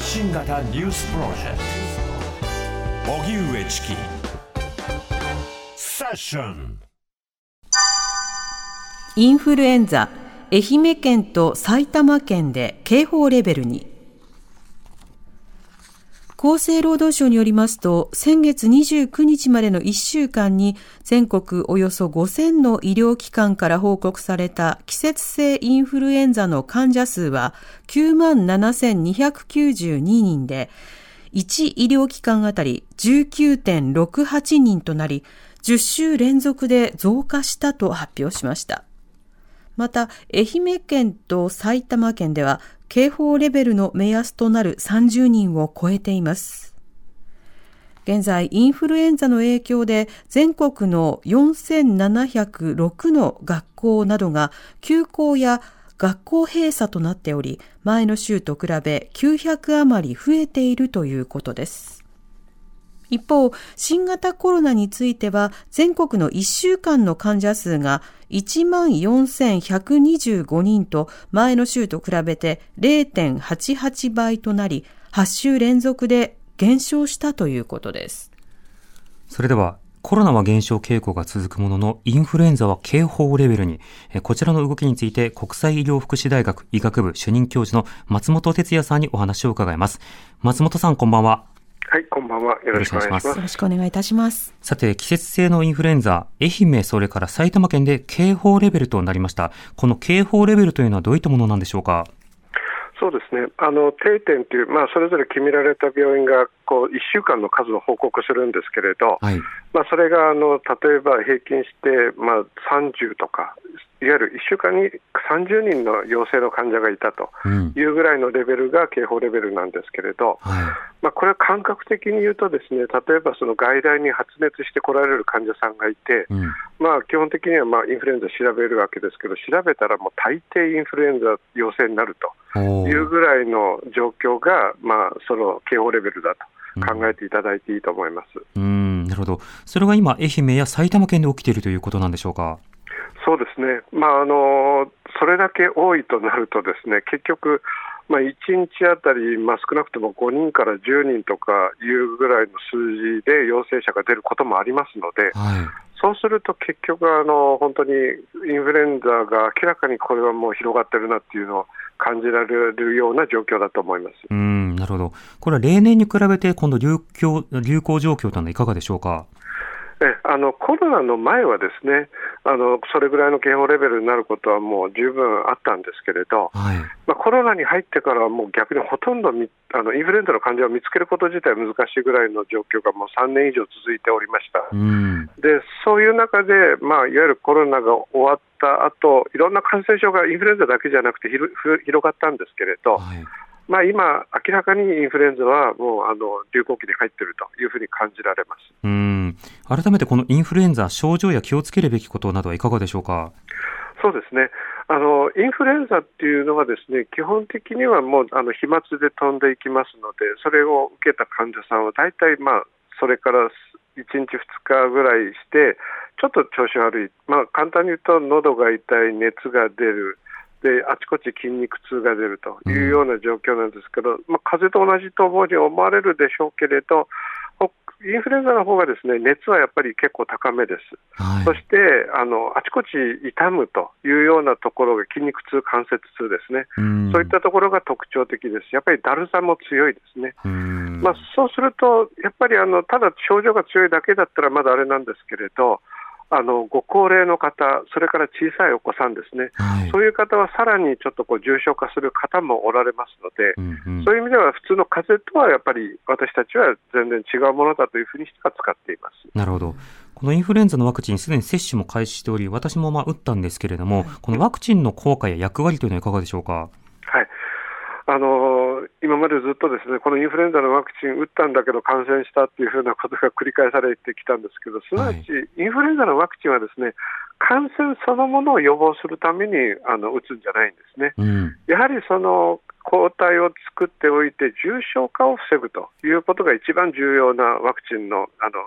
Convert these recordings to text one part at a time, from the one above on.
発信型ニュースプロジェクト。荻上チキ。セッション。インフルエンザ愛媛県と埼玉県で警報レベルに。厚生労働省によりますと、先月29日までの1週間に全国およそ5000の医療機関から報告された季節性インフルエンザの患者数は97,292人で、1医療機関あたり19.68人となり、10週連続で増加したと発表しました。また、愛媛県と埼玉県では警報レベルの目安となる30人を超えています。現在、インフルエンザの影響で全国の4706の学校などが休校や学校閉鎖となっており、前の週と比べ900余り増えているということです。一方、新型コロナについては、全国の1週間の患者数が14,125人と前の週と比べて0.88倍となり、8週連続で減少したということです。それでは、コロナは減少傾向が続くものの、インフルエンザは警報レベルに、こちらの動きについて、国際医療福祉大学医学部主任教授の松本哲也さんにお話を伺います。松本さん、こんばんは。はい、こんばんは。よろしくお願いします。よろしくお願いいたします。さて、季節性のインフルエンザ、愛媛、それから埼玉県で警報レベルとなりました。この警報レベルというのはどういったものなんでしょうか？そうですね、あの定点という、まあ、それぞれ決められた病院がこう1週間の数を報告するんですけれど、はい、まあ、それがあの例えば平均して、まあ、30とか、いわゆる1週間に30人の陽性の患者がいたというぐらいのレベルが警報レベルなんですけれど、うんはい、まあ、これは感覚的に言うと、ですね例えばその外来に発熱して来られる患者さんがいて、うん、まあ、基本的にはまあインフルエンザ調べるわけですけど、調べたらもう大抵インフルエンザ陽性になると。いうぐらいの状況が、まあ、その警報レベルだと考えていただいていいと思います。うん、なるほど。それが今、愛媛や埼玉県で起きているということなんでしょうか？そうですね。まあ、あの、それだけ多いとなるとですね、結局、まあ、1日あたり、まあ、少なくとも5人から10人とかいうぐらいの数字で陽性者が出ることもありますので、はい、そうすると結局あの、本当にインフルエンザが明らかにこれはもう広がってるなっていうのを感じられるような状況だと思いますうんなるほど、これは例年に比べて、今度流行、流行状況というのはいかがでしょうか？えあのコロナの前はですねあのそれぐらいの警報レベルになることはもう十分あったんですけれど、はい、まあ、コロナに入ってからはもう逆にほとんどみあのインフルエンザの患者を見つけること自体難しいぐらいの状況がもう3年以上続いておりました。うん、でそういう中で、まあ、いわゆるコロナが終わった後いろんな感染症がインフルエンザだけじゃなくて広がったんですけれど、はいまあ、今、明らかにインフルエンザはもうあの流行期に入っているというふうに感じられます。うん。改めてこのインフルエンザ、症状や気をつけるべきことなどはいかがでしょうか？そうですね。あのインフルエンザっていうのはですね基本的にはもうあの飛沫で飛んでいきますのでそれを受けた患者さんは大体、まあ、それから1日、2日ぐらいしてちょっと調子悪い、まあ、簡単に言うと喉が痛い、熱が出る、であちこち筋肉痛が出るというような状況なんですけど、うん、まあ、風邪と同じと思われるでしょうけれど、インフルエンザの方がですね熱はやっぱり結構高めです、はい、そしてあのあちこち痛むというようなところが筋肉痛、関節痛ですね、そういったところが特徴的です、やっぱりだるさも強いですね、まあ、そうすると、やっぱりあのただ症状が強いだけだったらまだあれなんですけれど、あのご高齢の方、それから小さいお子さんですね、はい、そういう方はさらにちょっとこう重症化する方もおられますので、うんうん、そういう意味では普通の風邪とはやっぱり私たちは全然違うものだというふうにしては使っています。なるほど。このインフルエンザのワクチン、すでに接種も開始しており、私もまあ打ったんですけれども、このワクチンの効果や役割というのはいかがでしょうか？はい。あの今までずっとですねこのインフルエンザのワクチン打ったんだけど感染したっていうふうなことが繰り返されてきたんですけど、すなわちインフルエンザのワクチンはですね感染そのものを予防するためにあの打つんじゃないんですね。うん、やはりその抗体を作っておいて重症化を防ぐということが一番重要なワクチンのあの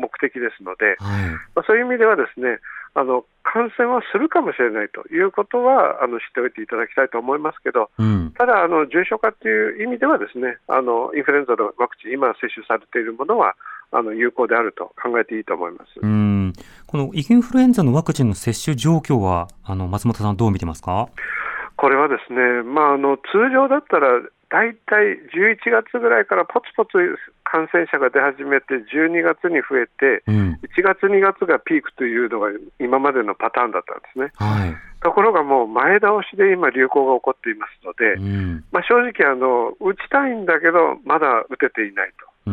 目的ですので、はい。まあ、そういう意味ではですねあの感染はするかもしれないということはあの知っておいていただきたいと思いますけど、うん。ただあの、重症化という意味ではですねあのインフルエンザのワクチン、今接種されているものはあの有効であると考えていいと思います。うん。このインフルエンザのワクチンの接種状況は、あの、松本さんどう見てますか？これはですね、まあ、あの通常だったら、大体11月ぐらいからポツポツ感染者が出始めて、12月に増えて、うん。1月、2月がピークというのが今までのパターンだったんですね。はい。ところがもう前倒しで今、流行が起こっていますので、うん。まあ、正直あの、打ちたいんだけど、まだ打てていない。と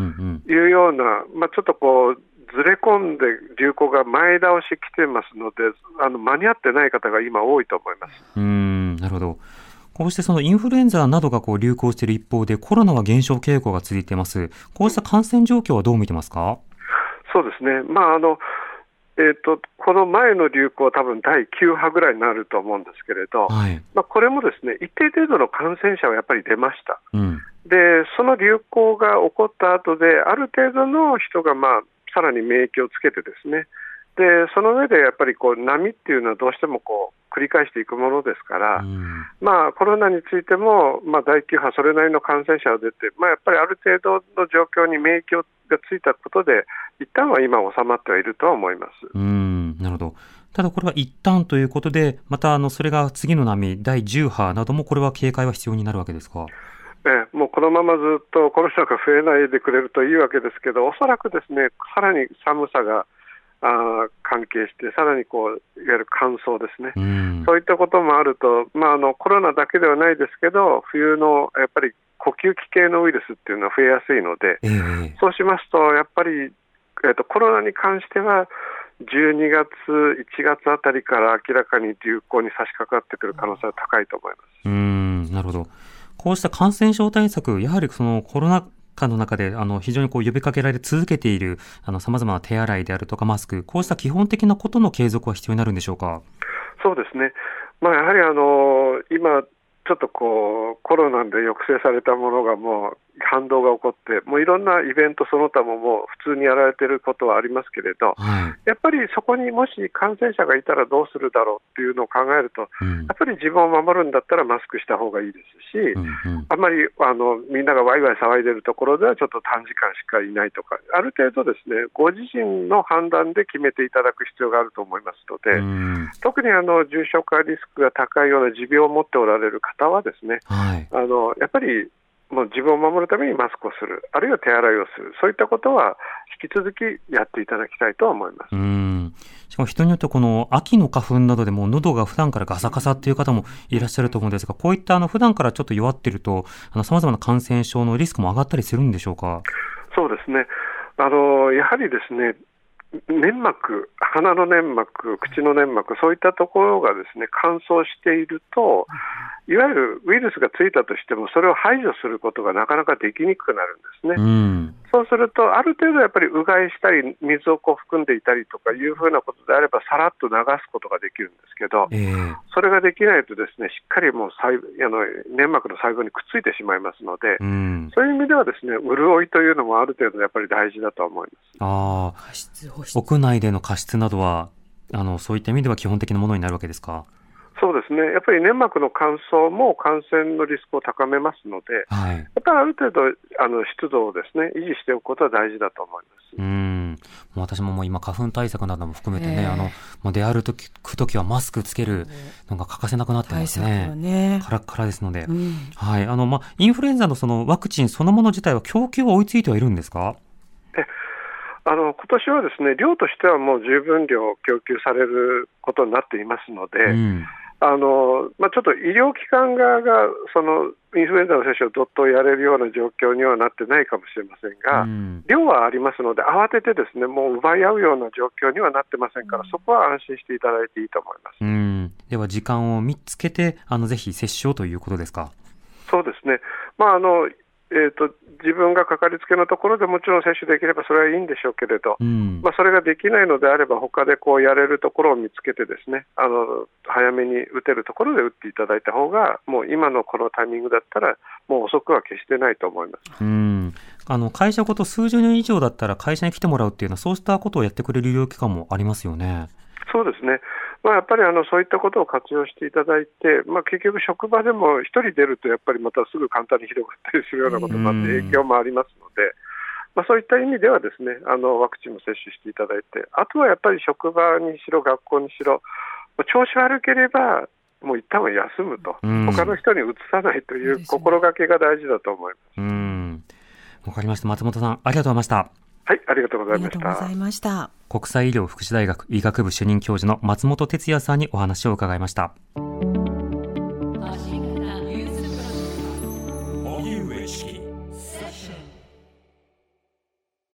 いうような、まあ、ちょっとこう、ずれ込んで流行が前倒し来てますので、あの間に合ってない方が今、多いと思います。うーん、なるほど。こうしてそのインフルエンザなどがこう流行している一方でコロナは減少傾向が続いています。こうした感染状況はどう見てますか？そうですね、まああのえー、とこの前の流行、多分第9波ぐらいになると思うんですけれど、はい。まあ、これもですね一定程度の感染者はやっぱり出ました。うん。で、その流行が起こった後で、ある程度の人が、まあ、さらに免疫をつけてですね、でその上でやっぱりこう波っていうのはどうしてもこう繰り返していくものですから、うん。まあ、コロナについても、まあ、第9波、それなりの感染者が出て、まあ、やっぱりある程度の状況に免疫がついたことで、一旦は今、収まってはいるとは思います。うーん、なるほど。ただこれは一旦ということで、またあの、それが次の波、第10波などもこれは警戒は必要になるわけですか？ええもうこのままずっとコロナが増えないでくれるといいわけですけど、おそらくですね、さらに寒さがあー関係して、さらにこういわゆる乾燥ですね、うん。そういったこともあると、まあ、あのコロナだけではないですけど、冬のやっぱり呼吸器系のウイルスっていうのは増えやすいので、ええそうしますと、やっぱり、えっとコロナに関しては、12月、1月あたりから明らかに流行に差し掛かってくる可能性は高いと思います。うーん、なるほど。こうした感染症対策、やはりそのコロナ禍の中で、あの、非常にこう呼びかけられ続けている、あの、様々な手洗いであるとかマスク、こうした基本的なことの継続は必要になるんでしょうか？そうですね、まあ、やはりあの今、ちょっとこうコロナで抑制されたものがもう反動が起こって、もういろんなイベントその他ももう普通にやられてることはありますけれど、はい。やっぱりそこにもし感染者がいたらどうするだろうっていうのを考えると、うんやっぱり自分を守るんだったらマスクした方がいいですし、うんうんあんまりあのみんながワイワイ騒いでるところではちょっと短時間しかいないとか、ある程度ですね、ご自身の判断で決めていただく必要があると思いますので、うん特にあの重症化リスクが高いような持病を持っておられる方はですね、はい。あのやっぱりもう自分を守るためにマスクをする、あるいは手洗いをする、そういったことは引き続きやっていただきたいと思います。うん。しかも人によってはこの秋の花粉などでも喉が普段からガサガサっていう方もいらっしゃると思うんですが、こういったあの普段からちょっと弱っていると、あの様々な感染症のリスクも上がったりするんでしょうか？そうですね。あのやはりですね、粘膜、鼻の粘膜、口の粘膜、そういったところがですね乾燥していると、いわゆるウイルスがついたとしても、それを排除することがなかなかできにくくなるんですね。うん。そうすると、ある程度やっぱりうがいしたり、水をこう含んでいたりとかいうふうなことであれば、さらっと流すことができるんですけど、ええそれができないとですね、しっかりもう細あの粘膜の細胞にくっついてしまいますので、うん。そういう意味ではですね、潤いというのもある程度やっぱり大事だと思います。あ。屋内での加湿などは、あの、そういった意味では基本的なものになるわけですか？そうですね、やっぱり粘膜の乾燥も感染のリスクを高めますので、はい。やっぱりある程度あの湿度をですね維持しておくことは大事だと思います。うん。もう私ももう今花粉対策なども含めてね、ええあの、もう出歩くときはマスクつけるのが欠かせなくなってますね。ね。カラッカラですので。うんはい。あの、まあ、インフルエンザのそのワクチンそのもの自体は供給は追いついてはいるんですか？あの今年はですね量としてはもう十分量供給されることになっていますので、うん。あのまあ、ちょっと医療機関側がそのインフルエンザの接種をどっとやれるような状況にはなってないかもしれませんが、うん量はありますので、慌ててですねもう奪い合うような状況にはなってませんから、そこは安心していただいていいと思います。うん。では時間を見つけて、あの、ぜひ接種をということですか？そうですね、まあ、あのえーと、自分がかかりつけのところでもちろん接種できればそれはいいんでしょうけれど、うん、まあ、それができないのであれば、他でこうやれるところを見つけて、ですねあの早めに打てるところで打っていただいた方が、もう今のこのタイミングだったら、もう遅くは決してないと思います。うんあの会社ごと数十年以上だったら会社に来てもらうっていうのは、そうしたことをやってくれる医療機関もありますよね。そうですね。まあ、やっぱりあのそういったことを活用していただいて、まあ、結局、職場でも1人出ると、やっぱりまたすぐ簡単に広がったりするようなこともあって、影響もありますので、まあ、そういった意味では、ですねあのワクチンも接種していただいて、あとはやっぱり職場にしろ、学校にしろ、調子悪ければ、もう一旦は休むと、他の人にうつさないという心がけが大事だと思います。わかりました。松本さん、ありがとうございました。はい、ありがとうございました。ありがとうございました。国際医療福祉大学医学部主任教授の松本哲也さんにお話を伺いました。